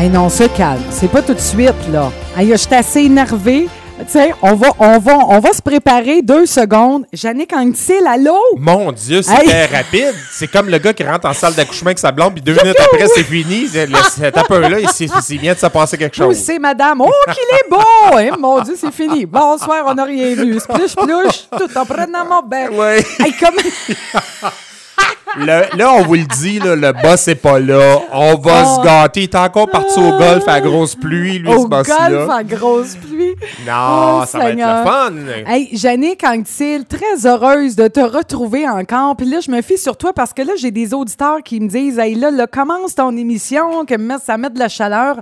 Hey, non, se calme. C'est pas tout de suite, là. Hey, je suis assez énervée. Tu sais, on va, on, va, on va se préparer deux secondes. Jannick Anctil, allô? Mon Dieu, c'était rapide. C'est comme le gars qui rentre en salle d'accouchement avec sa blonde, puis deux minutes après, c'est fini. Cet appel-là, il vient de se passer quelque chose. c'est madame. Oh, qu'il est beau! Hein, mon Dieu, c'est fini. Bonsoir, on n'a rien vu. Splush, plush, tout en prenant mon bain. Hey, comme... là, on vous le dit, le boss n'est pas là. On va se oh. gâter. Il est encore parti au golf à grosse pluie, lui, au ce boss-là. Au golf à grosse pluie? Non, oh, ça va être le fun. Hey, Jannick Anctil, très heureuse de te retrouver encore. Puis là, je me fie sur toi parce que là, j'ai des auditeurs qui me disent Hey, là, là, commence ton émission, que ça met de la chaleur.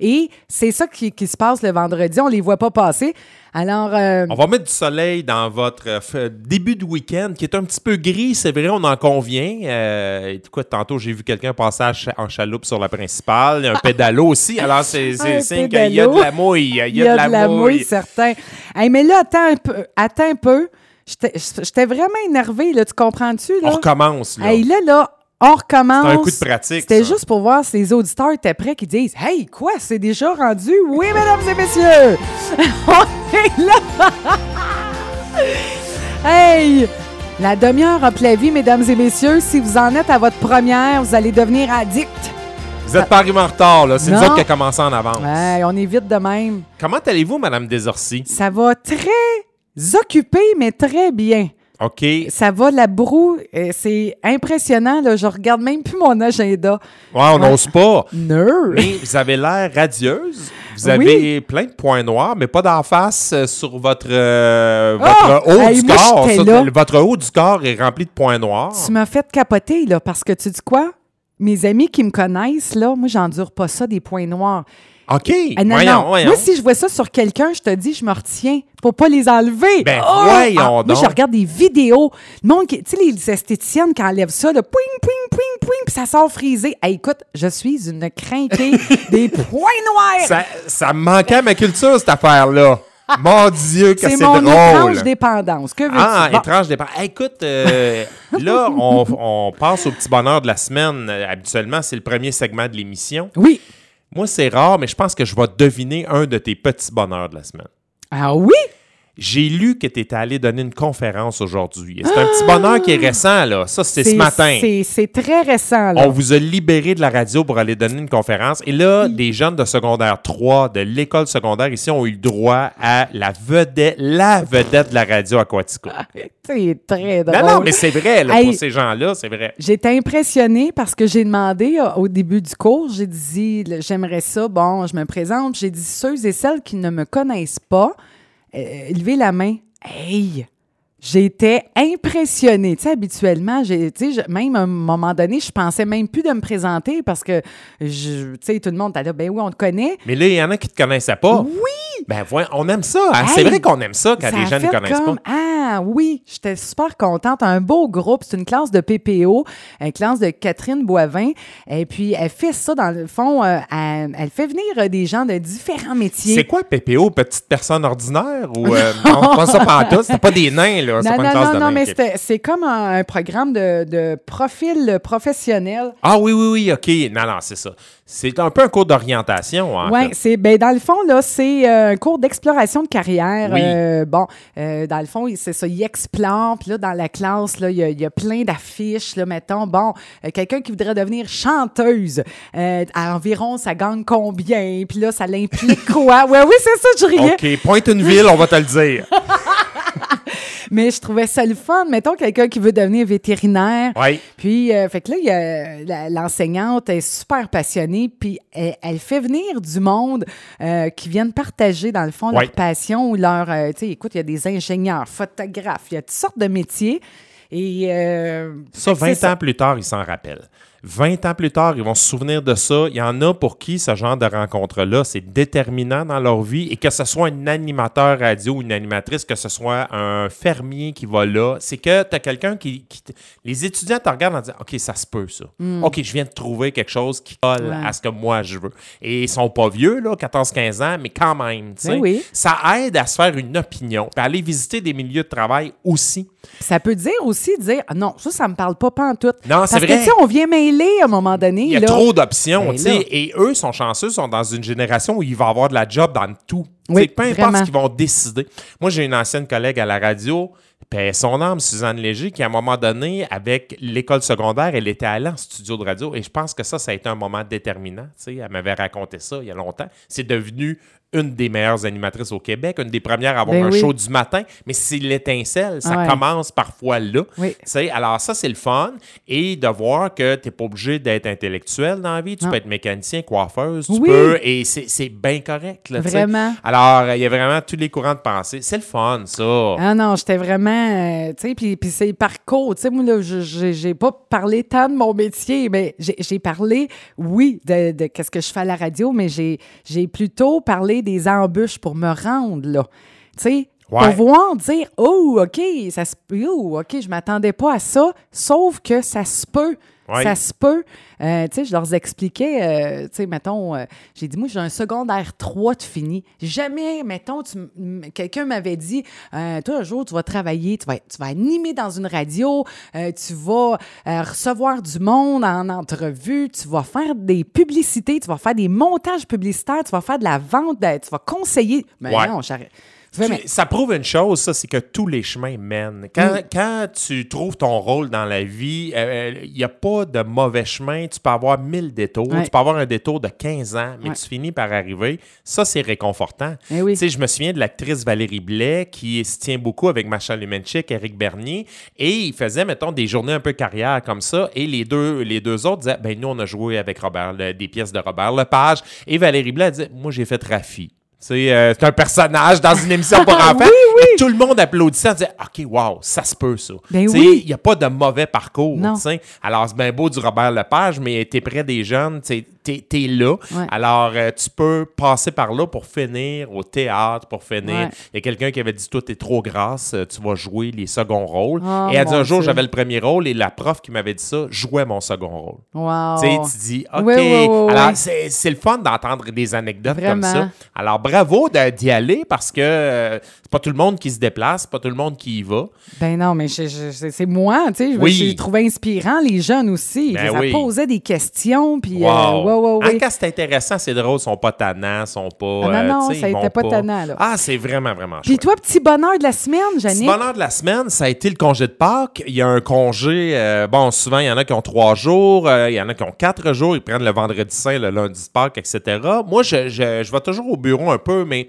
Et c'est ça qui, qui se passe le vendredi. On les voit pas passer. Alors. Euh, on va mettre du soleil dans votre euh, début de week-end qui est un petit peu gris, c'est vrai, on en convient. Euh, tantôt, j'ai vu quelqu'un passer en chaloupe sur la principale. Il y a un pédalo aussi. Alors, c'est signe qu'il y a de la mouille. Il y a, il y a de, la, mouille. certain. mais là, attends un peu. Attends un peu. J'étais vraiment énervé, là, tu comprends-tu? On recommence. Là. Hey, là, là, on recommence. C'est un coup de pratique. C'était juste pour voir si les auditeurs étaient prêts qui disent Hey, quoi, c'est déjà rendu? Oui, mesdames et messieurs! on est là! hey! La demi-heure a vie, mesdames et messieurs. Si vous en êtes à votre première, vous allez devenir addict. Vous n'êtes pas arrivé en retard, là. C'est nous autres qui a commencé en avance. Ouais, on est vite de même. Comment allez-vous, Madame Desorcy? Ça va très occupé, mais très bien. OK. Ça va, la broue, euh, c'est impressionnant. Là. Je regarde même plus mon agenda. Ouais, on n'ose pas. Non. Mais vous avez l'air radieuse. Vous avez plein de points noirs, mais pas d'en face euh, sur votre, euh, ah! votre haut du corps. votre haut du corps est rempli de points noirs. Tu m'as fait capoter, là, parce que tu dis quoi? Mes amis qui me connaissent, là, moi, j'endure pas ça, des points noirs. OK. Ah, non, non. Moi, si je vois ça sur quelqu'un, je te dis, je me retiens pour pas les enlever. Ben, oh! voyons ah, Moi, je regarde des vidéos. tu sais, les esthéticiennes qui enlèvent ça, le pouing, pouing, pouing, pouing, puis ça sort frisé. écoute, je suis une crinquée des points noirs. Ça, ça me manquait à ma culture, cette affaire-là. Mon Dieu, que c'est drôle. C'est mon étrange dépendance. Que veux-tu? Ah, étrange dépendance. écoute, euh, là, on, on, passe au petit bonheur de la semaine. habituellement, c'est le premier segment de l'émission. Oui. Moi, c'est rare, mais je pense que je vais deviner un de tes petits bonheurs de la semaine. Ah oui? J'ai lu que tu étais allé donner une conférence aujourd'hui. C'est un petit bonheur qui est récent, là. Ça, c'est ce matin. C'est très récent, là. On vous a libéré de la radio pour aller donner une conférence. Et là, des jeunes de secondaire 3 de l'école secondaire ici ont eu le droit à la vedette, la vedette de la radio à c'est très drôle. Non, non, mais c'est vrai, là, pour ces gens-là, c'est vrai. J'étais impressionnée parce que j'ai demandé euh, au début du cours, j'ai dit, j'aimerais ça, bon, je me présente. J'ai dit, ceux et celles qui ne me connaissent pas, euh, levez la main. Hey! J'étais impressionnée. Tu sais, habituellement, j'ai, tu sais, même à un moment donné, je pensais même plus de me présenter parce que, tu sais, tout le monde t'a dit, ben oui, on te connaît. Mais là, il y en a qui te connaissaient pas. Oui! Ben, on aime ça. Hein. c'est vrai qu'on aime ça quand les gens ne connaissent pas. Ah oui, j'étais super contente. Un beau groupe. C'est une classe de PPO, une classe de Catherine Boivin. Et puis, elle fait ça, dans le fond, euh, elle, fait venir des gens de différents métiers. C'est quoi PPO? Petite personne ordinaire? Ou, euh, non, pas ça tout. C'est pas des nains, là. Non, non, non, mais c'est comme un, programme de, profil professionnel. Ah oui, oui, oui, OK. Non, non, c'est ça. C'est un peu un cours d'orientation. Oui, c'est ben, dans le fond, là, c'est euh, un cours d'exploration de carrière. Euh, bon, euh, dans le fond, c'est ça, il explore. Puis là, dans la classe, là, il y, a, plein d'affiches, là, mettons. Bon, quelqu'un qui voudrait devenir chanteuse, à environ, ça gagne combien? Puis là, ça l'implique quoi? Oui, oui, c'est ça, je riais. OK, pointe une ville, on va te le dire. Mais je trouvais ça le fun. Mettons quelqu'un qui veut devenir vétérinaire. Oui. Puis, euh, fait que là, l'enseignante est super passionnée. Puis, elle, fait venir du monde euh, qui viennent partager, dans le fond, leur passion ou leur. Euh, tu sais, écoute, il y a des ingénieurs, photographes, il y a toutes sortes de métiers. Et. ça, 20 ans plus tard, ils s'en rappellent. 20 ans plus tard, ils vont se souvenir de ça. Il y en a pour qui ce genre de rencontre-là, c'est déterminant dans leur vie. Et que ce soit un animateur radio ou une animatrice, que ce soit un fermier qui va là, c'est que tu as quelqu'un qui, Les étudiants te regardent en disant OK, ça se peut, ça. Hmm. OK, je viens de trouver quelque chose qui colle à ce que moi je veux. Et ils sont pas vieux, là, 14-15 ans, mais quand même, tu ben. Ça aide à se faire une opinion. Puis aller visiter des milieux de travail aussi. Ça peut dire aussi, dire non, ça, ça me parle pas, pas en tout. Non, c'est vrai. Parce que, on vient mêler à un moment donné. Il y a là. trop d'options, Ben tu sais. Et eux sont chanceux, sont dans une génération où il va avoir de la job dans tout. Oui, peu importe vraiment. ce qu'ils vont décider. Moi, j'ai une ancienne collègue à la radio, paix son âme, Suzanne Léger, qui à un moment donné, avec l'école secondaire, elle était allée en studio de radio. Et je pense que ça, ça a été un moment déterminant. Tu sais, elle m'avait raconté ça il y a longtemps. C'est devenu une des meilleures animatrices au Québec, une des premières à avoir Ben un oui. show du matin. Mais c'est l'étincelle, ça Ouais. commence parfois là. Oui. Alors ça, c'est le fun. Et de voir que tu n'es pas obligé d'être intellectuel dans la vie. Tu Non. peux être mécanicien, coiffeuse, tu Oui. peux. Et c'est bien correct. Là. Vraiment. Alors, il y a vraiment tous les courants de pensée. C'est le fun, ça. Ah non, j'étais vraiment, euh, tu sais, puis, c'est le parcours. Tu sais, moi, là, j'ai pas parlé tant de mon métier, mais j'ai parlé, oui, de, de qu'est-ce que je fais à la radio, mais j'ai plutôt parlé des embûches pour me rendre, là. Tu sais, Ouais. pour voir, dire, oh, OK, ça se peut, oh, OK, je m'attendais pas à ça, sauf que ça se peut. Ça se peut. Euh, tu sais, je leur expliquais, euh, tu sais, mettons, euh, j'ai dit, moi, j'ai un secondaire 3 de fini. Jamais, mettons, quelqu'un m'avait dit, toi, un jour, tu vas travailler, tu vas, tu vas animer dans une radio, tu vas recevoir du monde en entrevue, tu vas faire des publicités, tu vas faire des montages publicitaires, tu vas faire de la vente, de- tu vas conseiller. Mais Ouais. non, j'arrête. Fais, mais- Ça prouve une chose, ça, c'est que tous les chemins mènent. Quand, Mm. quand tu trouves ton rôle dans la vie, euh, il n'y a pas de mauvais chemin. Tu peux avoir mille détours. Ouais. Tu peux avoir un détour de 15 ans, mais Ouais. tu finis par arriver. Ça, c'est réconfortant. Eh oui. Je me souviens de l'actrice Valérie Blais qui se tient beaucoup avec Macha Lumenchik, Eric Bernier, et ils faisaient, mettons, des journées un peu carrière comme ça, et les deux, les deux autres disaient, ben nous, on a joué avec Robert, le- des pièces de Robert Lepage, et Valérie Blais disait, moi, j'ai fait Rafi. Euh, c'est un personnage dans une émission pour enfants. Oui, Et tout le monde applaudissait en disant OK, wow, ça se peut, ça. Ben Tu sais, oui. Il n'y a pas de mauvais parcours. Non. tu sais. Alors, c'est bien beau du Robert Lepage, mais tu es près des jeunes, tu es, là. Ouais. Alors, euh, tu peux passer par là pour finir au théâtre, pour finir. Ouais. Il y a quelqu'un qui avait dit Toi, t'es trop grasse, euh, tu vas jouer les seconds rôles. Oh, et elle dit un jour, j'avais le premier rôle et la prof qui m'avait dit ça jouait mon second rôle. Wow. Tu sais, tu dis, OK. Oui, oui, oui, Alors, c'est le fun d'entendre des anecdotes Vraiment. comme ça. Alors, bravo d'y aller parce que euh, c'est pas tout le monde qui se déplace, pas tout le monde qui y va. Ben non, mais je- je- c'est moi, tu sais. je- trouvé inspirant les jeunes aussi. Ben ça posait des questions, puis... euh, Wow. Ouais, ouais, ouais. Quand c'est intéressant, c'est drôle, ils sont pas tannants, ils sont pas. Ah non, euh, non, ça ils était vont pas tannant, là. Ah, c'est vraiment, vraiment Puis toi, petit bonheur de la semaine, Petit Janine? bonheur de la semaine, ça a été le congé de Pâques. Il y a un congé, euh, bon, souvent, il y en a qui ont trois jours, euh, il y en a qui ont quatre jours, ils prennent le vendredi saint, le lundi de Pâques, etc. Moi, je, je, je vais toujours au bureau un peu, mais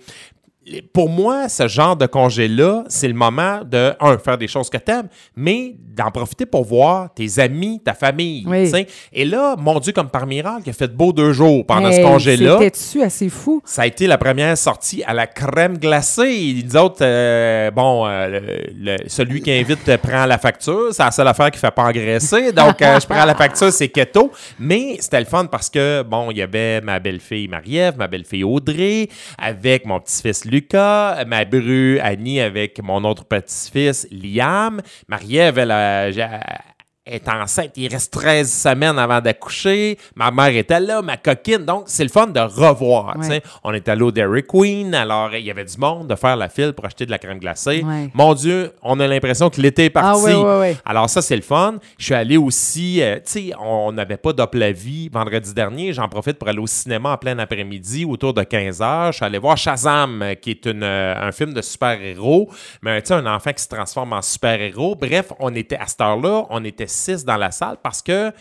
pour moi, ce genre de congé-là, c'est le moment de, un, faire des choses que t'aimes, mais d'en profiter pour voir tes amis, ta famille. Oui. Et là, mon Dieu, comme par miracle, il a fait beau deux jours pendant ce congé-là. C'était-tu assez fou? Ça a été la première sortie à la crème glacée. Les autres, euh, bon, euh, le- le- celui qui invite prend la facture. C'est la seule affaire qui ne fait pas engraisser. Donc, euh, je prends la facture, c'est keto. Mais c'était le fun parce que, bon, il y avait ma belle-fille Marie-Ève, ma belle-fille Audrey, avec mon petit-fils Lucas, ma bru Annie avec mon autre petit-fils Liam. Marie-Ève, elle est enceinte, il reste 13 semaines avant d'accoucher. Ma mère était là, ma coquine. Donc, c'est le fun de revoir. Ouais. On est allé au Dairy Queen, alors il y avait du monde de faire la file pour acheter de la crème glacée. Ouais. Mon Dieu, on a l'impression que l'été est parti. Ah, ouais, ouais. Alors, ça, c'est le fun. Je suis allé aussi, euh, tu sais, on n'avait pas d'op la vie vendredi dernier. J'en profite pour aller au cinéma en plein après-midi, autour de 15 h. Je suis allé voir Shazam, euh, qui est une, euh, un film de super-héros, mais tu sais, un enfant qui se transforme en super-héros. Bref, on était à cette heure-là, on était six dans la salle parce que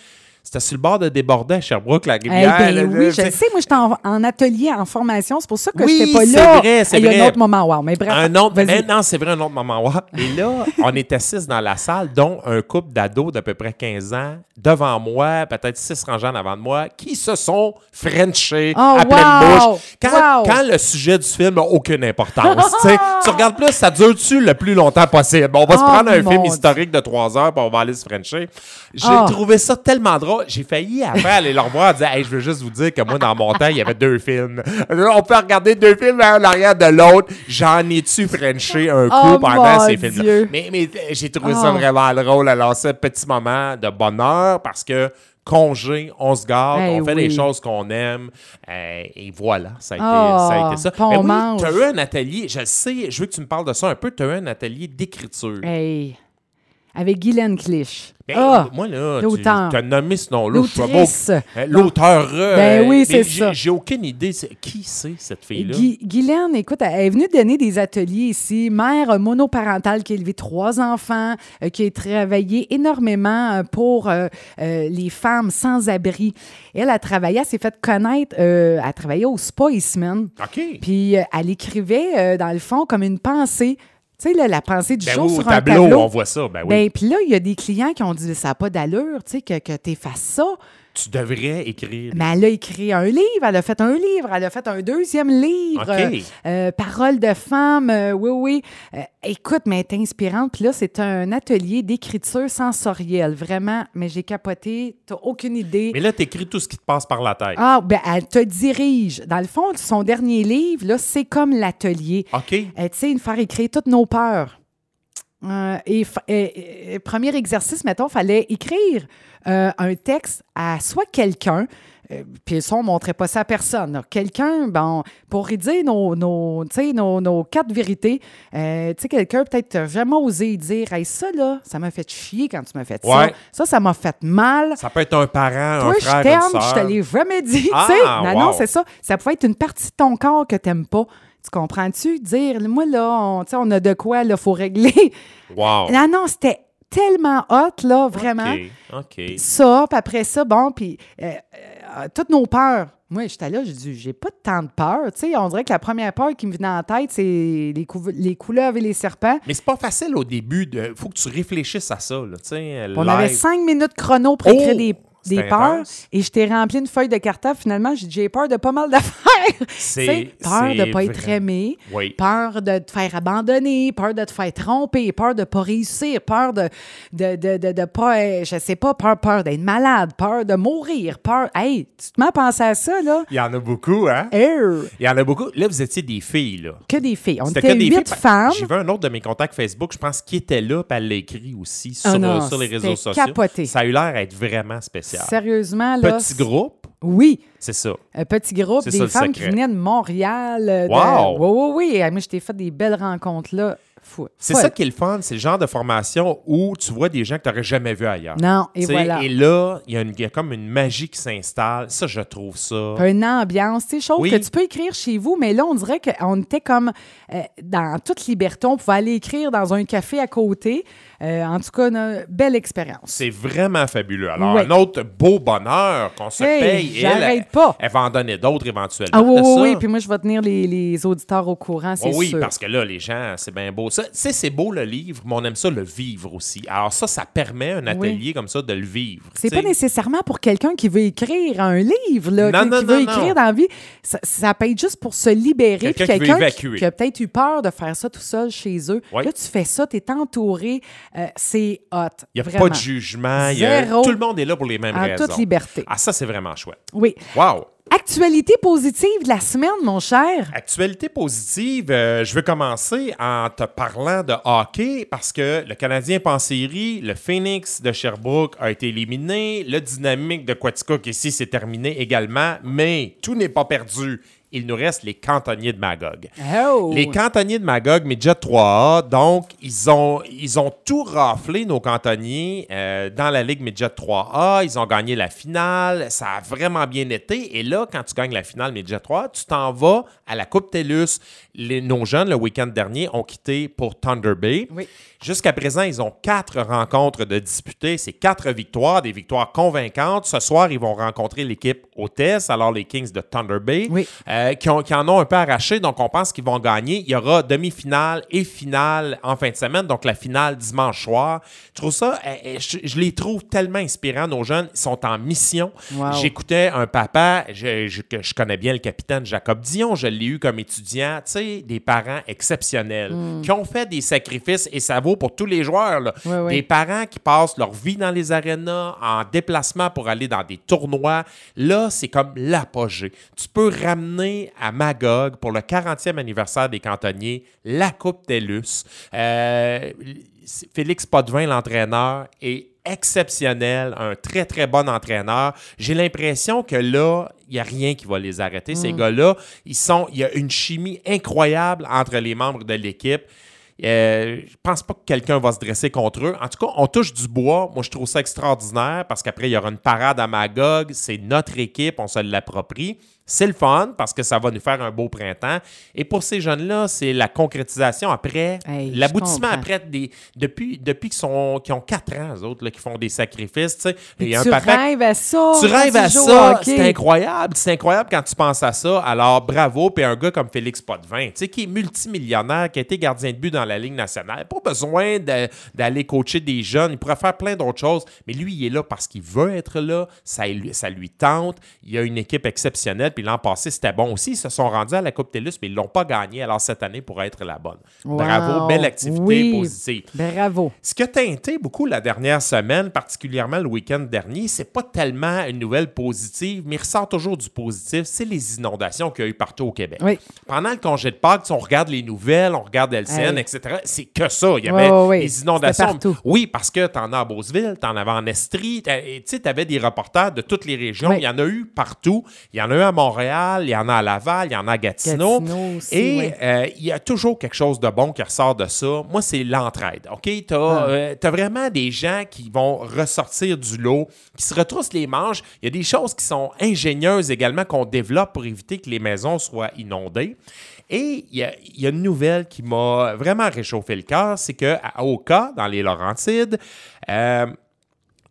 c'était sur le bord de déborder à Sherbrooke, la Eh rivière. ben oui, je le sais. Moi, j'étais en, en atelier, en formation. C'est pour ça que Oui, j'étais pas c'est là. vrai, c'est Il y a un vrai. autre moment, wow. Mais bref, Un autre, mais non, c'est vrai, un autre moment. ouais. Et là, on était six dans la salle, dont un couple d'ados d'à peu près 15 ans, devant moi, peut-être six rangées en avant de moi, qui se sont frenchés Oh, à pleine wow! bouche. Quand, Wow! quand le sujet du film n'a aucune importance. tu sais. tu regardes plus, ça dure-tu le plus longtemps possible? On va se Oh, prendre un film Dieu. historique de trois heures, puis on va aller se frencher. J'ai Oh. trouvé ça tellement drôle. J'ai failli après aller le revoir et dire Hey, je veux juste vous dire que moi, dans mon temps, il y avait deux films. Là, on peut regarder deux films l'un à l'arrière de l'autre. J'en ai-tu frenché un coup Oh, pendant mon ces films-là? Mais, mais euh, j'ai trouvé ça Oh. vraiment drôle. Alors, ce petit moment de bonheur parce que congé, on se garde, Eh on fait oui. des choses qu'on aime. euh, et voilà, ça a été, Oh, ça. A été ça. puis on Mais oui, mange. tu as eu un atelier, je sais, je veux que tu me parles de ça un peu. Tu as eu un atelier d'écriture. Hey. Avec Guylaine Clich. Ben, Ah! moi, là, tu as nommé ce nom-là. L'autrice. Euh, L'auteur. euh, Ben oui, c'est ça. J'ai aucune idée. Qui c'est, cette fille-là? Guylaine, écoute, elle est venue donner des ateliers ici. Mère monoparentale qui a élevé trois enfants, euh, qui a travaillé énormément euh, pour euh, euh, les femmes sans abri. Elle a travaillé, elle s'est fait connaître, elle a travaillé au Spa Eastman. OK. Puis elle écrivait, dans le fond, comme une pensée. Tu sais, la pensée du Ben jour oui, au sur tableau, un tableau. on voit ça. Ben oui. Ben, puis là, il y a des clients qui ont dit ça n'a pas d'allure, tu sais, que, que tu fasses ça. Tu devrais écrire. Mais elle a écrit un livre, elle a fait un livre, elle a fait un deuxième livre. OK. euh, Paroles de femmes, euh, oui, oui. Euh, écoute, mais elle est inspirante. Puis là, c'est un atelier d'écriture sensorielle, vraiment. Mais j'ai capoté, t'as aucune idée. Mais là, tu écris tout ce qui te passe par la tête. Ah, ben, elle te dirige. Dans le fond, son dernier livre, là, c'est comme l'atelier. OK. Euh, tu sais, nous faire écrire toutes nos peurs. Euh, et, fa- et- et- premier exercice, mettons, fallait écrire euh, un texte à soit quelqu'un, euh, puis ça, on ne montrait pas ça à personne. Quelqu'un, bon, pour dire nos, nos, tu nos, nos quatre vérités, tu sais, quelqu'un peut-être jamais osé dire Hey, ça, là, ça m'a fait chier quand tu m'as fait ça. Ouais. Ça, ça m'a fait mal. Ça peut être un parent, Toi, un je frère, t'aime, une je te l'ai jamais dit. Ah, tu sais. non, non, c'est ça. Ça pouvait être une partie de ton corps que t'aimes pas. Tu comprends-tu? Dire, moi, là, on, on a de quoi, là, faut régler. Wow. Non, non, c'était tellement hot, là, vraiment. OK. OK. Ça, puis après ça, bon, puis euh, euh, toutes nos peurs. Moi, j'étais là, j'ai dit, j'ai pas tant de peur. Tu sais, on dirait que la première peur qui me venait en tête, c'est les, couve- les couleuvres et les serpents. Mais c'est pas facile au début. Il faut que tu réfléchisses à ça. Là, tu sais, On avait cinq minutes chrono pour Oh! écrire des, des peurs. intense. Et je t'ai rempli une feuille de cartable. Finalement, j'ai dit, j'ai peur de pas mal d'affaires. C'est- peur de c'est pas être aimé, Oui. peur de te faire abandonner, peur de te faire tromper, peur de pas réussir, peur de de, de, de, de pas, euh, je sais pas, peur, peur d'être malade, peur de mourir, peur. Hey, tu te mets à penser à ça, là? Il y en a beaucoup, hein? Il y en a beaucoup. Là, vous étiez des filles, là. que des filles. On était huit femmes. J'ai vu un autre de mes contacts Facebook, je pense, qui était là, puis elle l'a écrit aussi sur, Ah non, sur les réseaux sociaux. capoté. Ça a eu l'air d'être vraiment spécial. Sérieusement, là. Petit groupe, Oui. c'est ça. Un petit groupe, des ça, femmes qui venaient de Montréal. euh, de- Wow! Oui, oui, oui. Moi, je t'ai fait des belles rencontres là. Fou. C'est ça qui est le fun, c'est le genre de formation où tu vois des gens que tu n'aurais jamais vus ailleurs. Non, et voilà. Et là, il y, a y comme une magie qui s'installe. Ça, je trouve ça. Une ambiance, tu sais, chose Oui. que tu peux écrire chez vous, mais là, on dirait qu'on était comme euh, dans toute liberté. On pouvait aller écrire dans un café à côté. Euh, en tout cas, une belle expérience. C'est vraiment fabuleux. Alors, un autre beau bonheur qu'on se Hey, paye. Elle, j'arrête elle, pas. elle va en donner d'autres éventuellement. Ah oui, oui, oui. Puis moi, je vais tenir les, les auditeurs au courant, c'est Oh oui, sûr. parce que là, les gens, c'est bien beau. Ça, tu sais, c'est beau le livre, mais on aime ça le vivre aussi. Alors ça, ça permet un atelier comme ça de le vivre. C'est pas nécessairement pour quelqu'un qui veut écrire un livre, là, Non, qui, non, qui veut écrire dans la vie. Ça, ça peut être juste pour se libérer. Quelqu'un qui a peut-être eu peur de faire ça tout seul chez eux. Ouais. Là, tu fais ça, tu es entouré. euh, c'est hot. Il n'y a vraiment. pas de jugement. y a-. Tout le monde est là pour les mêmes En raisons. toute liberté. Ah, ça, c'est vraiment chouette. Oui. Wow! Actualité positive de la semaine, mon cher. Actualité positive, euh, je veux commencer en te parlant de hockey parce que le Canadien est le Phoenix de Sherbrooke a été éliminé, le Dynamique de Quaticook ici c'est terminé également, mais tout n'est pas perdu. Il nous reste les cantonniers de Magog. Oh. Les cantonniers de Magog, Midget 3A, donc, ils ont, ils ont tout raflé, nos cantonniers, euh, dans la Ligue Midget 3A. Ils ont gagné la finale. Ça a vraiment bien été. Et là, quand tu gagnes la finale Midget 3, tu t'en vas à la Coupe TELUS. Les, nos jeunes, le week-end dernier, ont quitté pour Thunder Bay. Oui. Jusqu'à présent, ils ont quatre rencontres de disputer. C'est quatre victoires, des victoires convaincantes. Ce soir, ils vont rencontrer l'équipe hôtesse, alors les Kings de Thunder Bay, Oui. euh, qui, ont- qui en ont un peu arraché. Donc, on pense qu'ils vont gagner. Il y aura demi-finale et finale en fin de semaine. Donc, la finale dimanche soir. Je trouve ça, euh, euh, je, je les trouve tellement inspirants, nos jeunes. Ils sont en mission. Wow. J'écoutais un papa, je, je connais bien le capitaine Jacob Dion, je l'ai eu comme étudiant, tu sais, des parents exceptionnels Hmm. qui ont fait des sacrifices et ça vaut pour tous les joueurs. là. Des parents qui passent leur vie dans les arénas, en déplacement pour aller dans des tournois. Là, c'est comme l'apogée. Tu peux ramener à Magog pour le 40e anniversaire des cantonniers la Coupe TELUS. Euh, Félix Potvin, l'entraîneur, est exceptionnel, un très, très bon entraîneur. J'ai l'impression que là, il n'y a rien qui va les arrêter. Ces gars-là, ils sont, il y a une chimie incroyable entre les membres de l'équipe. Euh, je pense pas que quelqu'un va se dresser contre eux. En tout cas, on touche du bois. Moi, je trouve ça extraordinaire parce qu'après, il y aura une parade à Magog. C'est notre équipe, on se l'approprie. C'est le fun parce que ça va nous faire un beau printemps. Et pour ces jeunes-là, c'est la concrétisation après, Hey, l'aboutissement après des. Depuis, depuis qu'ils sont, qu'ils ont 4 ans, eux autres, là, qui font des sacrifices. tu sais. Un papa rêves à ça. tu rêves à ça, c'est incroyable. C'est incroyable quand tu penses à ça. Alors, bravo. Puis un gars comme Félix Potvin, tu sais, qui est multimillionnaire, qui a été gardien de but dans la Ligue nationale. Pas besoin de- d'aller coacher des jeunes. Il pourrait faire plein d'autres choses. Mais lui, il est là parce qu'il veut être là. Ça, lui- ça lui tente. Il a une équipe exceptionnelle. Puis l'an passé, c'était bon aussi. Ils se sont rendus à la Coupe TELUS, mais ils ne l'ont pas gagné. Alors, cette année pourrait être la bonne. Bravo. Belle activité Oui. positive. Bravo. Ce qui a teinté beaucoup la dernière semaine, particulièrement le week-end dernier, c'est pas tellement une nouvelle positive, mais il ressort toujours du positif, c'est les inondations qu'il y a eu partout au Québec. Oui. Pendant le congé de Pâques, on regarde les nouvelles, on regarde LCN, Hey. etc., c'est que ça. Il y avait ouais, ouais. les inondations. Partout. Oui, parce que tu en as à Beauceville, tu en avais en Estrie, tu avais des reporters de toutes les régions. Oui. Il y en a eu partout. Il y en a eu à Montréal, il y en a à Laval, il y en a à Gatineau. Gatineau aussi, et euh, il y a toujours quelque chose de bon qui ressort de ça. Moi, c'est l'entraide. OK? Tu as, Ah. vraiment des gens qui vont ressortir du lot, qui se retroussent les manches. Il y a des choses qui sont ingénieuses également qu'on développe pour éviter que les maisons soient inondées. Et il y a, il y a une nouvelle qui m'a vraiment réchauffé le cœur, c'est qu'à Oka, dans les Laurentides, euh,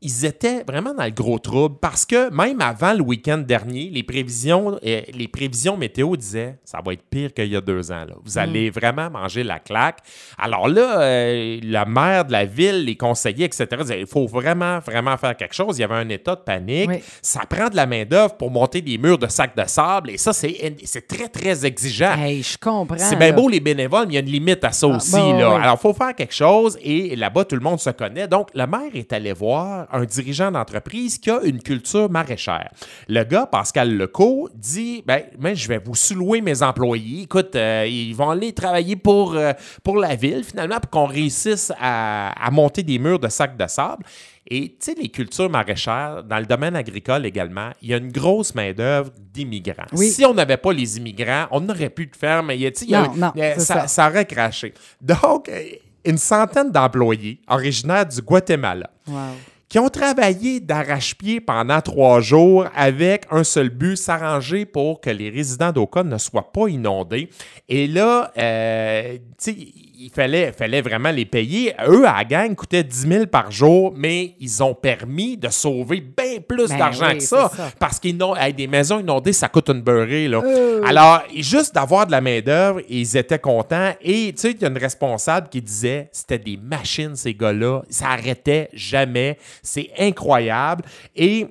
ils étaient vraiment dans le gros trouble parce que même avant le week-end dernier, les prévisions, euh, les prévisions météo disaient ça va être pire qu'il y a deux ans. là. Vous allez vraiment manger la claque. Alors là, euh, la maire de la ville, les conseillers, etc., disaient il faut vraiment, vraiment faire quelque chose. Il y avait un état de panique. Oui. Ça prend de la main-d'œuvre pour monter des murs de sacs de sable et ça, c'est très, très exigeant. Hey, je comprends. C'est bien là. beau les bénévoles, mais il y a une limite à ça aussi. bon, là. oui. Alors, il faut faire quelque chose et là-bas, tout le monde se connaît. Donc, le maire est allé voir un dirigeant d'entreprise qui a une culture maraîchère. Le gars, Pascal Lecault, dit ben, ben, je vais vous sous-louer mes employés. Écoute, euh, ils vont aller travailler pour, euh, pour la ville, finalement, pour qu'on réussisse à, à monter des murs de sacs de sable. Et tu sais, les cultures maraîchères, dans le domaine agricole également, il y a une grosse main-d'œuvre d'immigrants. Oui. Si on n'avait pas les immigrants, on n'aurait plus de ferme. Mais y a- Non, non, ça, ça. ça aurait craché. Donc, une centaine d'employés originaires du Guatemala Wow. Qui ont travaillé d'arrache-pied pendant trois jours avec un seul but, s'arranger pour que les résidents d'Oka ne soient pas inondés. Et là, euh, tu sais, il fallait, fallait vraiment les payer. Eux, à la gang, coûtaient 10 000 par jour, mais ils ont permis de sauver bien plus Ben d'argent oui, que ça. Parce qu'ils n'ont hey, des maisons inondées, ça coûte une beurrée. Là. Euh. Alors, juste d'avoir de la main-d'œuvre, ils étaient contents. Et tu sais, il y a une responsable qui disait c'était des machines, ces gars-là. Ça arrêtait jamais. C'est incroyable. Et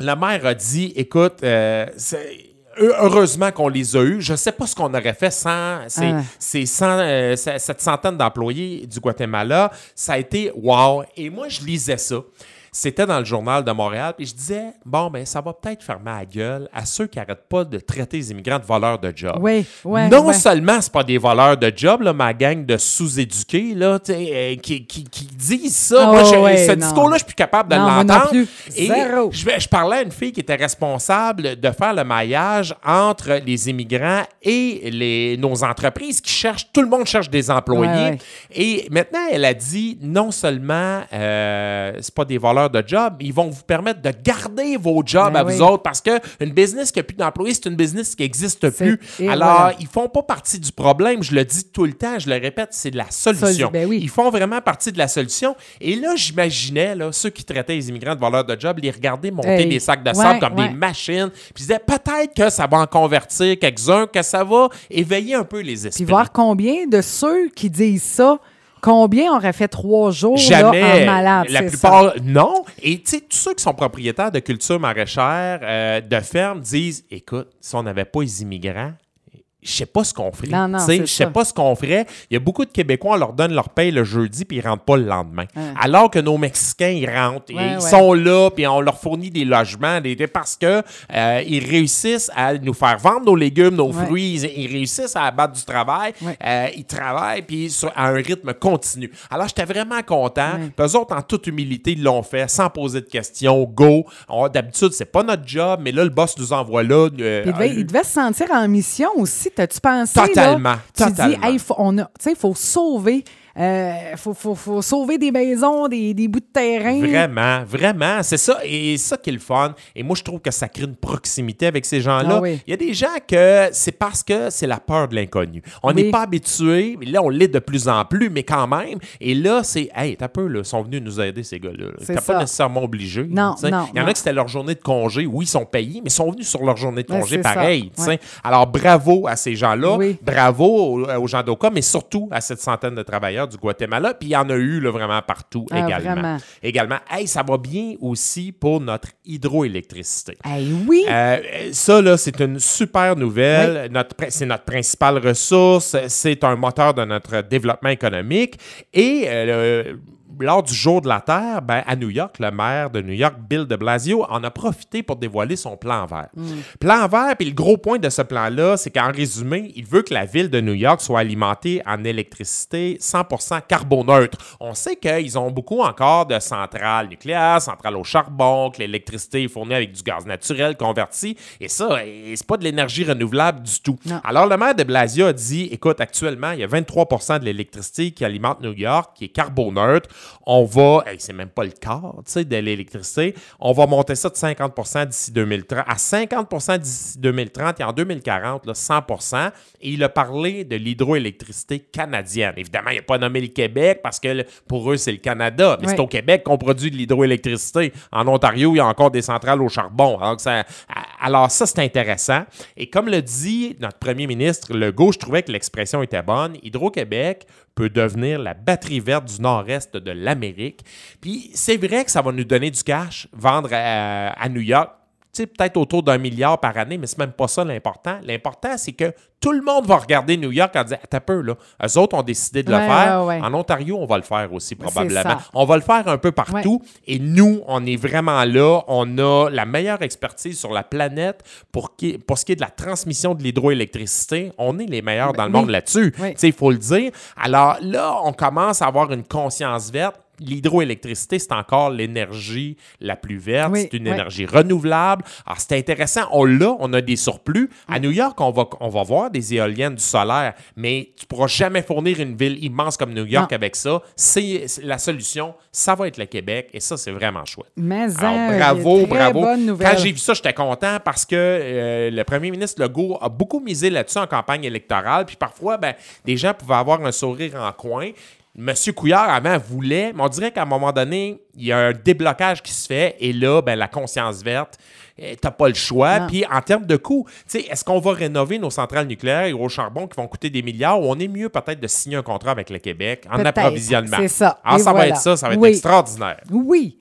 la mère a dit écoute, euh, c'est- Heureusement qu'on les a eus. Je ne sais pas ce qu'on aurait fait sans ces, Ah. ces cent- euh, ce- cette centaine d'employés du Guatemala. Ça a été wow. Et moi, je lisais ça. C'était dans le journal de Montréal, puis je disais, bon, ben, ça va peut-être fermer la gueule à ceux qui n'arrêtent pas de traiter les immigrants de voleurs de job. Oui, ouais, non ouais. seulement c'est pas des voleurs de job, là, ma gang de sous-éduqués, là, euh, qui, qui, qui disent ça. Oh, moi, je- ouais, ce discours-là, je suis plus capable de l'entendre. Et Zéro. je, je parlais à une fille qui était responsable de faire le maillage entre les immigrants et les, nos entreprises qui cherchent, tout le monde cherche des employés. Ouais. Et maintenant, elle a dit, non seulement euh, c'est pas des voleurs de job, ils vont vous permettre de garder vos jobs Ben à vous autres parce qu'une business qui n'a plus d'employés, c'est une business qui n'existe plus. Alors, voilà. ils font pas partie du problème. Je le dis tout le temps, je le répète, c'est de la solution. Solu- ben oui. Ils font vraiment partie de la solution. Et là, j'imaginais là, ceux qui traitaient les immigrants de voleurs de job, les regarder monter Hey, des sacs de ouais, sable comme ouais. des machines. Puis je disais, peut-être que ça va en convertir quelques-uns, que ça va éveiller un peu les esprits. Puis voir combien de ceux qui disent ça, combien auraient fait trois jours là, Jamais. en malade. La plupart, non. Et tu sais, tous ceux qui sont propriétaires de culture maraîchère, euh, de fermes, disent écoute, si on n'avait pas les immigrants, je sais pas ce qu'on ferait. Non, non, Je sais pas ce qu'on ferait. Il y a beaucoup de Québécois, on leur donne leur paye le jeudi, puis ils rentrent pas le lendemain. Alors que nos Mexicains, ils rentrent, et ils ouais. sont là, puis on leur fournit des logements, des, parce que euh, ils réussissent à nous faire vendre nos légumes, nos Ouais. fruits, ils, ils réussissent à abattre du travail. Euh, ils travaillent, puis à un rythme continu. Alors, j'étais vraiment content. Puis eux autres, en toute humilité, ils l'ont fait, sans poser de questions. Go! D'habitude, c'est pas notre job, mais là, le boss nous envoie là. euh, il, devait, il devait se sentir en mission aussi T'as-tu pensé? là? Totalement, Tu totalement. dis, hey, faut, on a, tu sais, il faut sauver. Il faut, faut, faut sauver des maisons, des, des bouts de terrain. Vraiment, vraiment. C'est ça. Et ça qui est le fun. Et moi, je trouve que ça crée une proximité avec ces gens-là. Ah oui. Il y a des gens que c'est parce que c'est la peur de l'inconnu. On n'est Oui. pas habitué, mais là, on l'est de plus en plus, mais quand même. Et là, c'est, hey, t'as peu, là, ils sont venus nous aider, ces gars-là. T'as pas nécessairement obligé. Non, non, Il y en non. a que c'était leur journée de congé. Oui, ils sont payés, mais ils sont venus sur leur journée de congé pareil. Ouais. Alors, bravo à ces gens-là. Oui. Bravo aux, aux gens d'Oka, mais surtout à cette centaine de travailleurs du Guatemala. Puis il y en a eu là, vraiment partout Ah, également. vraiment. Également, hey, ça va bien aussi pour notre hydroélectricité. Hey, oui. Euh, ça, là, c'est une super nouvelle. C'est notre principale ressource. C'est un moteur de notre développement économique. Et euh, lors du jour de la Terre, ben, à New York, le maire de New York, Bill de Blasio, en a profité pour dévoiler son plan vert. Plan vert, puis le gros point de ce plan-là, c'est qu'en résumé, il veut que la ville de New York soit alimentée en électricité 100% carboneutre. On sait qu'ils ont beaucoup encore de centrales nucléaires, centrales au charbon, que l'électricité est fournie avec du gaz naturel converti. Et ça, c'est pas de l'énergie renouvelable du tout. Non. Alors, le maire de Blasio a dit écoute, actuellement, il y a 23% de l'électricité qui alimente New York, qui est carboneutre. On va, hey, c'est même pas le quart de l'électricité, on va monter ça de 50% d'ici 2030 à 50% d'ici 2030 et en 2040, là, 100 Et il a parlé de l'hydroélectricité canadienne. Évidemment, il n'a pas nommé le Québec parce que pour eux, c'est le Canada. Mais c'est au Québec qu'on produit de l'hydroélectricité. En Ontario, il y a encore des centrales au charbon. Alors, ça, alors ça, c'est intéressant. Et comme le dit notre premier ministre Legault, je trouvais que l'expression était bonne. Hydro-Québec peut devenir la batterie verte du nord-est de l'Amérique. Puis c'est vrai que ça va nous donner du cash, vendre à, à New York. Peut-être autour d'un milliard par année, mais c'est même pas ça l'important. L'important, c'est que tout le monde va regarder New York en disant T'as peu, là. Eux autres ont décidé de le Ouais, faire. ouais, ouais. En Ontario, on va le faire aussi, probablement. On va le faire un peu partout. Et nous, on est vraiment là. On a la meilleure expertise sur la planète pour, qui- pour ce qui est de la transmission de l'hydroélectricité. On est les meilleurs dans le oui. monde là-dessus. Il faut le dire. Alors là, on commence à avoir une conscience verte. L'hydroélectricité, c'est encore l'énergie la plus verte. Oui, c'est une oui. énergie renouvelable. Alors, c'est intéressant. On l'a, on a des surplus. À New York, on va, on va voir des éoliennes, du solaire, mais tu pourras jamais fournir une ville immense comme New York Non. avec ça. C'est la solution. Ça va être le Québec et ça, c'est vraiment chouette. Mais Alors, hein, bravo, bravo. Quand j'ai vu ça, j'étais content parce que euh, le premier ministre Legault a beaucoup misé là-dessus en campagne électorale. Puis parfois, ben, des gens pouvaient avoir un sourire en coin. Monsieur Couillard, avant, voulait, mais on dirait qu'à un moment donné, il y a un déblocage qui se fait et là, ben, la conscience verte, eh, t'as pas le choix. Puis en termes de sais, est-ce qu'on va rénover nos centrales nucléaires et au charbon qui vont coûter des milliards ou on est mieux peut-être de signer un contrat avec le Québec en approvisionnement? C'est ça. Alors, Et ça va être ça, ça va être extraordinaire. Oui.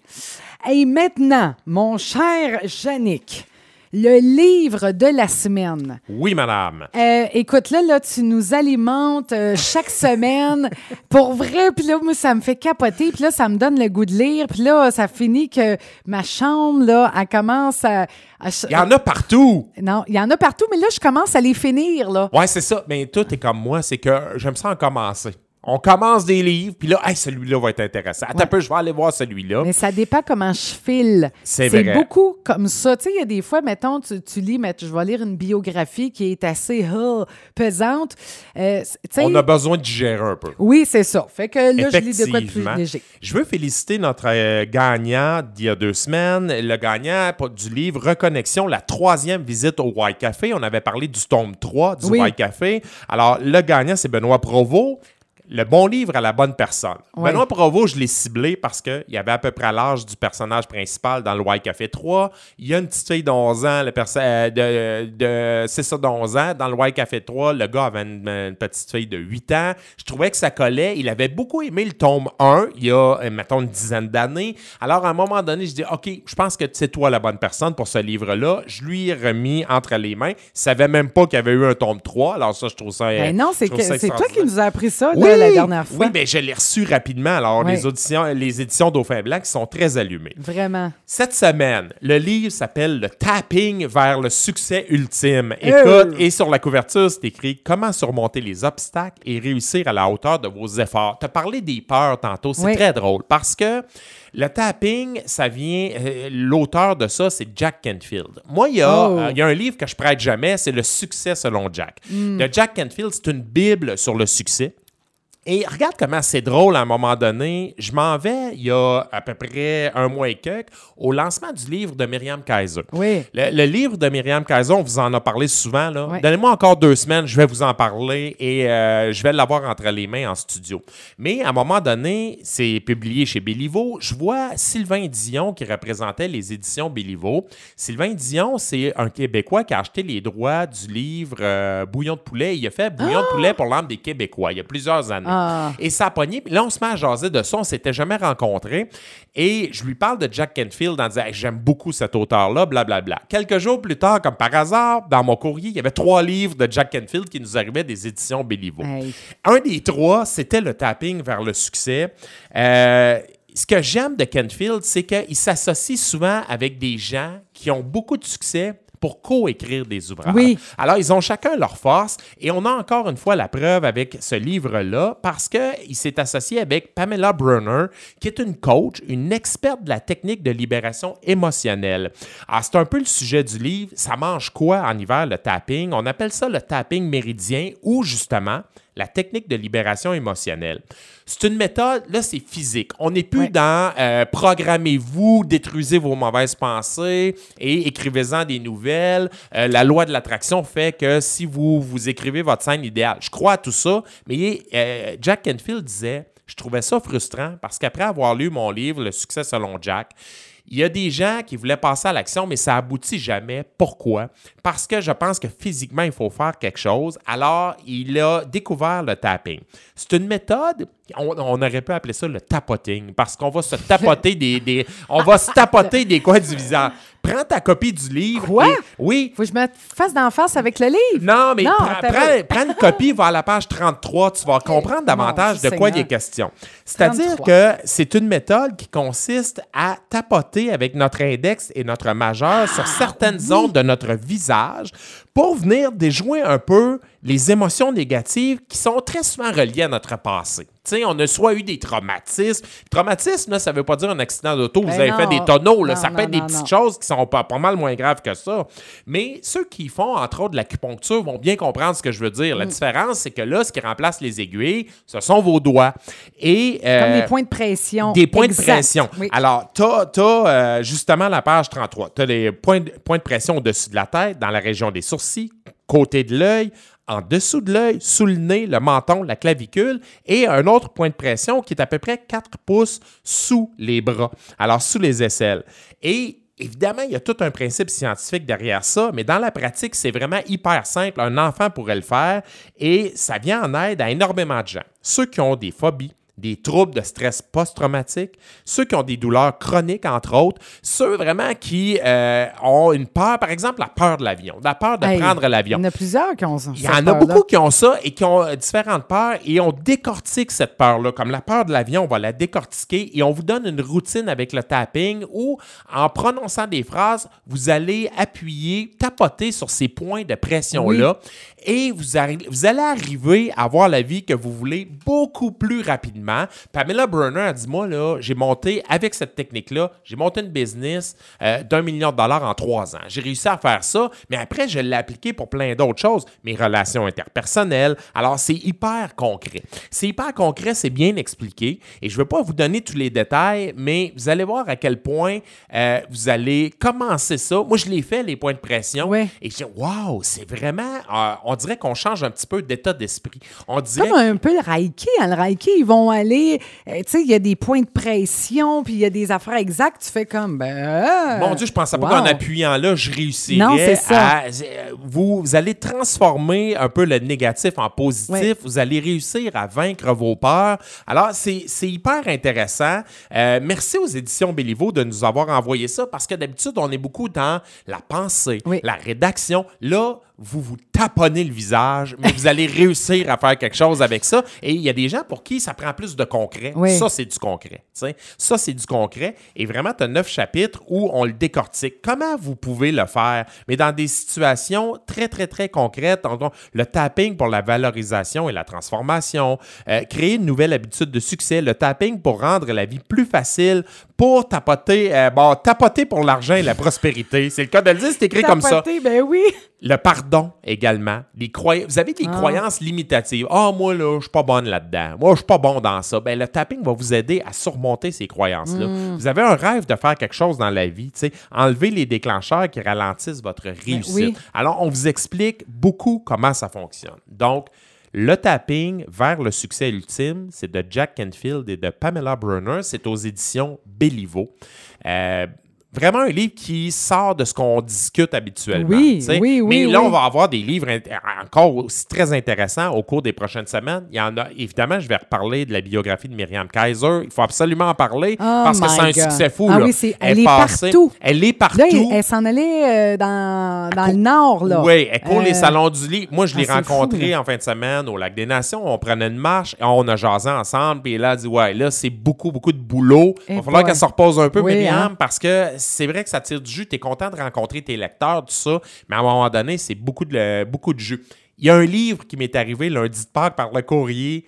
Et maintenant, mon cher Yannick, le livre de la semaine. Oui, madame. Euh, écoute, là, là, tu nous alimentes euh, chaque semaine. Pour vrai, puis là, moi, ça me fait capoter. Puis là, ça me donne le goût de lire. Puis là, ça finit que ma chambre, là, elle commence à... à- Il y en a partout. Non, il y en a partout, mais là, je commence à les finir, là. Ouais, c'est ça. Mais tout est comme moi, c'est que j'aime ça en commencer. On commence des livres, puis là, hey, celui-là va être intéressant. Attends un peu, je vais aller voir celui-là. Mais ça dépend comment je file. C'est vrai. beaucoup comme ça. Tu sais, il y a des fois, mettons, tu, tu lis, mais je vais lire une biographie qui est assez ah, pesante. Euh, On a besoin de digérer un peu. Oui, c'est ça. Fait que là, je lis de quoi de plus léger. Je veux féliciter notre euh, gagnant d'il y a deux semaines, le gagnant du livre Reconnexion, la troisième visite au White Café. On avait parlé du tome 3 du Oui. White Café. Alors, le gagnant, c'est Benoît Provost. Le bon livre à la bonne personne. Ouais. Benoît Provost, je l'ai ciblé parce qu'il avait à peu près l'âge du personnage principal dans le White Café 3. Il y a une petite fille d'11 ans, le euh, de, de, c'est ça, d'11 ans. Dans le White Café 3, le gars avait une, une petite fille de 8 ans. Je trouvais que ça collait. Il avait beaucoup aimé le tome 1, il y a, euh, mettons, une dizaine d'années. Alors, à un moment donné, je dis, OK, je pense que c'est toi la bonne personne pour ce livre-là. Je lui ai remis entre les mains. Il savait même pas qu'il y avait eu un tome 3. Alors ça, je trouve ça... euh, Ben non, c'est toi qui nous as appris ça. Oui, là, la dernière fois. Oui, mais je l'ai reçu rapidement. Alors, les, auditions, les éditions Dauphin Blanc qui sont très allumées. Vraiment. Cette semaine, le livre s'appelle Le tapping vers le succès ultime. Euh. Écoute, et sur la couverture, c'est écrit Comment surmonter les obstacles et réussir à la hauteur de vos efforts. Tu as parlé des peurs tantôt, c'est Oui. très drôle parce que le tapping, ça vient. euh, L'auteur de ça, c'est Jack Canfield. Moi, il y, a, Oh. euh, il y a un livre que je prête jamais, c'est Le succès selon Jack. Hmm. De Jack Canfield, c'est une Bible sur le succès. Et regarde comment c'est drôle à un moment donné. Je m'en vais il y a à peu près un mois et quelques au lancement du livre de Myriam Kaiser. Oui. Le, le livre de Myriam Kaiser, on vous en a parlé souvent. là. Donnez-moi encore deux semaines, je vais vous en parler et euh, je vais l'avoir entre les mains en studio. Mais à un moment donné, c'est publié chez Béliveau. Je vois Sylvain Dion qui représentait les éditions Béliveau. Sylvain Dion, c'est un Québécois qui a acheté les droits du livre euh, Bouillon de poulet. Il a fait Bouillon de poulet pour l'âme des Québécois il y a plusieurs années. Ah. Et ça a pogné. Là, on se met à jaser de ça. On s'était jamais rencontrés. Et je lui parle de Jack Canfield en disant Hey, J'aime beaucoup cet auteur-là, blablabla. Quelques jours plus tard, comme par hasard, dans mon courrier, il y avait trois livres de Jack Canfield qui nous arrivaient des éditions Béliveau. Hey. Un des trois, c'était le tapping vers le succès. Euh, ce que j'aime de Canfield, c'est qu'il s'associe souvent avec des gens qui ont beaucoup de succès pour co-écrire des ouvrages. Oui. Alors, ils ont chacun leur force et on a encore une fois la preuve avec ce livre-là parce qu'il s'est associé avec Pamela Brunner, qui est une coach, une experte de la technique de libération émotionnelle. Alors, c'est un peu le sujet du livre. Ça mange quoi en hiver, le tapping? On appelle ça le tapping méridien ou justement la technique de libération émotionnelle. C'est une méthode, là, c'est physique. On n'est plus Ouais. dans euh, programmez-vous, détruisez vos mauvaises pensées et écrivez-en des nouvelles. Euh, la loi de l'attraction fait que si vous, vous écrivez votre scène idéale, je crois à tout ça, mais euh, Jack Canfield disait, je trouvais ça frustrant parce qu'après avoir lu mon livre, Le succès selon Jack, il y a des gens qui voulaient passer à l'action, mais ça aboutit jamais. Pourquoi? Parce que je pense que physiquement, il faut faire quelque chose. Alors, il a découvert le tapping. C'est une méthode, on, on aurait pu appeler ça le tapoting, parce qu'on va se tapoter des, des- on va se tapoter des coins du visage. Prends ta copie du livre. Quoi? et- oui, Faut que je me fasse d'en face avec le livre. non, mais Non, prends, une copie, va à la page 33, tu vas comprendre davantage de quoi il est question. C'est-à-dire 33. que c'est une méthode qui consiste à tapoter avec notre index et notre majeur sur Ah, certaines zones de notre visage pour venir déjouer un peu les émotions négatives qui sont très souvent reliées à notre passé. Tu sais, on a soit eu des traumatismes. Traumatisme, là, ça ne veut pas dire un accident d'auto, vous Ben avez non. fait des tonneaux. Là, Non, ça peut non, être des petites choses qui sont pas, pas mal moins graves que ça. Mais ceux qui font, entre autres, de l'acupuncture vont bien comprendre ce que je veux dire. Mm. La différence, c'est que là, ce qui remplace les aiguilles, ce sont vos doigts. Et, euh, Comme des points de pression. des points Exact. de pression. Oui. Alors, tu as, justement la page 33. Tu as les points de, points de pression au-dessus de la tête, dans la région des sourcils, côté de l'œil, en dessous de l'œil, sous le nez, le menton, la clavicule, et un autre point de pression qui est à peu près 4 pouces sous les bras, alors sous les aisselles. Et Évidemment, il y a tout un principe scientifique derrière ça, mais dans la pratique, c'est vraiment hyper simple. Un enfant pourrait le faire et ça vient en aide à énormément de gens. Ceux qui ont des phobies, des troubles de stress post-traumatique, ceux qui ont des douleurs chroniques, entre autres, ceux vraiment qui euh, ont une peur, par exemple, la peur de l'avion, la peur de Hey, prendre l'avion. Il y en a plusieurs qui ont ça. Il y en a beaucoup qui ont ça et qui ont euh, différentes peurs et on décortique cette peur-là. Comme la peur de l'avion, on va la décortiquer et on vous donne une routine avec le tapping où, en prononçant des phrases, vous allez appuyer, tapoter sur ces points de pression-là et vous, vous allez arriver à avoir la vie que vous voulez beaucoup plus rapidement. Pamela Brunner a dit, moi, là, j'ai monté, avec cette technique-là, j'ai monté une business euh, d'un million de dollars en trois ans. J'ai réussi à faire ça, mais après, je l'ai appliqué pour plein d'autres choses. Mes relations interpersonnelles. Alors, c'est hyper concret. C'est hyper concret, c'est bien expliqué. Et je ne veux pas vous donner tous les détails, mais vous allez voir à quel point euh, vous allez commencer ça. Moi, je l'ai fait, les points de pression. Ouais. Et je dis, waouh, c'est vraiment, euh, on dirait qu'on change un petit peu d'état d'esprit. On dirait Comme un peu le Reiki. Hein, le Reiki, ils vont aller. euh, tu sais, il y a des points de pression, puis il y a des affaires exactes. Tu fais comme. Ben, euh, Mon Dieu, je pensais pas wow. qu'en appuyant là, je réussirais Non, c'est ça. à. euh, Vous, vous allez transformer un peu le négatif en positif. Vous allez réussir à vaincre vos peurs. Alors, c'est c'est hyper intéressant. Euh, merci aux éditions Béliveau de nous avoir envoyé ça parce que d'habitude, on est beaucoup dans la pensée, Oui. la rédaction. Là, vous vous taponnez le visage, mais vous allez réussir à faire quelque chose avec ça. Et il y a des gens pour qui ça prend plus de concret. Oui. Ça, c'est du concret. tu sais. Ça, c'est du concret. Et vraiment, tu as neuf chapitres où on le décortique. Comment vous pouvez le faire? Mais dans des situations très, très, très concrètes. Donc, le tapping pour la valorisation et la transformation. Euh, créer une nouvelle habitude de succès. Le tapping pour rendre la vie plus facile. Pour tapoter, euh, bon, tapoter pour l'argent et la prospérité. C'est le cas de le dire, c'est écrit comme ça. Tapoter, Ben oui. Le pardon également. Les croy- Vous avez des Ah. croyances limitatives. Ah, moi, là, je suis pas bonne là-dedans. Moi, je suis pas bon dans ça. Ben, le tapping va vous aider à surmonter ces croyances-là. Hmm. Vous avez un rêve de faire quelque chose dans la vie. tu sais. Enlever les déclencheurs qui ralentissent votre réussite. Ben oui. Alors, on vous explique beaucoup comment ça fonctionne. Donc, le tapping vers le succès ultime, c'est de Jack Canfield et de Pamela Brunner. C'est aux éditions Béliveau. Euh, vraiment un livre qui sort de ce qu'on discute habituellement. Oui, oui, oui, Mais là, oui. on va avoir des livres encore aussi très intéressants au cours des prochaines semaines. Il y en a, évidemment, je vais reparler de la biographie de Myriam Kaiser. Il faut absolument en parler Oh parce que c'est un succès fou. Ah là. oui, c'est- elle est passée- partout. Elle est partout. Là, elle, elle s'en allait euh, dans, dans le nord, là. Oui, elle court Euh, les salons du livre. Moi, je l'ai ah, rencontrée fou, en fin de semaine au Lac des Nations. On prenait une marche, et on a jasé ensemble. Puis là, elle dit Ouais, là, c'est beaucoup, beaucoup de boulot. Il Eh va falloir qu'elle se repose un peu, Oui, Myriam, hein. parce que c'est vrai que ça tire du jus. Tu es content de rencontrer tes lecteurs, tout ça. Mais à un moment donné, c'est beaucoup de, beaucoup de jus. Il y a un livre qui m'est arrivé lundi de Pâques par le courrier.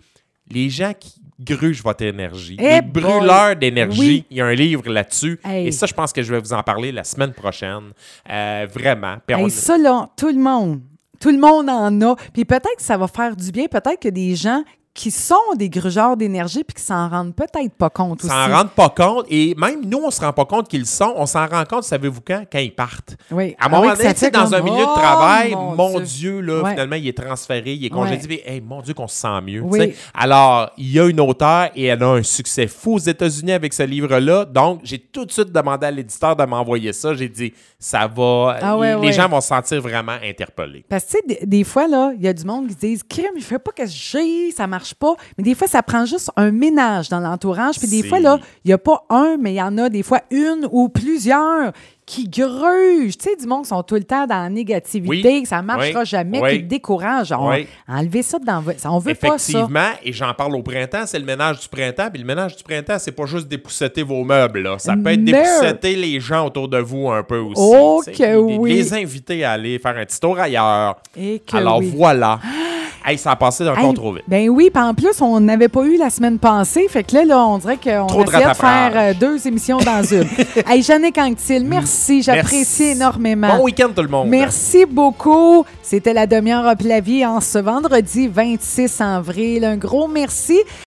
Les gens qui grugent votre énergie. Eh les brûleurs d'énergie. Oui. Il y a un livre là-dessus. Hey. Et ça, je pense que je vais vous en parler la semaine prochaine. Euh, vraiment. Hey, on- ça, là, tout le monde. Tout le monde en a. Puis peut-être que ça va faire du bien. Peut-être que des gens qui sont des grugeurs d'énergie puis qui s'en rendent peut-être pas compte aussi. s'en rendent pas compte. Et même nous, on se rend pas compte qu'ils le sont. On s'en rend compte, savez-vous quand? Quand ils partent. Oui. À un Ah moment donné, dans un milieu de oh, travail, mon mon, Dieu. Dieu, là, Ouais. finalement, il est transféré, il est Ouais. congédié. Hey, mon Dieu, qu'on se sent mieux. Oui. Alors, il y a une auteure et elle a un succès fou aux États-Unis avec ce livre-là. Donc, j'ai tout de suite demandé à l'éditeur de m'envoyer ça. J'ai dit, ça va. Ah ouais, les ouais. gens vont se sentir vraiment interpellés. Parce que, tu sais, des, des fois, là, il y a du monde qui disent Crime, je fais pas que j'ai, ça marche pas. Mais des fois, ça prend juste un ménage dans l'entourage. Puis des fois, là, il n'y a pas un, mais il y en a des fois une ou plusieurs qui grugent. Tu sais, du monde qui sont tout le temps dans la négativité, Oui. que ça marchera Oui. jamais, Oui. qui te découragent. On. Enlevez ça dans votre. On veut pas ça. Effectivement, et j'en parle au printemps, c'est le ménage du printemps. Puis le ménage du printemps, c'est pas juste dépousseter vos meubles. Là. Ça peut être dépousseter les gens autour de vous un peu aussi. Oh que oui. Les inviter à aller faire un petit tour ailleurs. Et que Alors voilà. Hey, ça a passé d'un Hey, trop vite. Ben oui, puis en plus, on n'avait pas eu la semaine passée. Fait que là, là on dirait qu'on de essayait de faire euh, deux émissions dans une. hey, Jannick Anctil, merci. J'apprécie Merci. énormément. Bon week-end tout le monde. Merci beaucoup. C'était la demi-heure à Plavie en ce vendredi 26 avril. Un gros merci.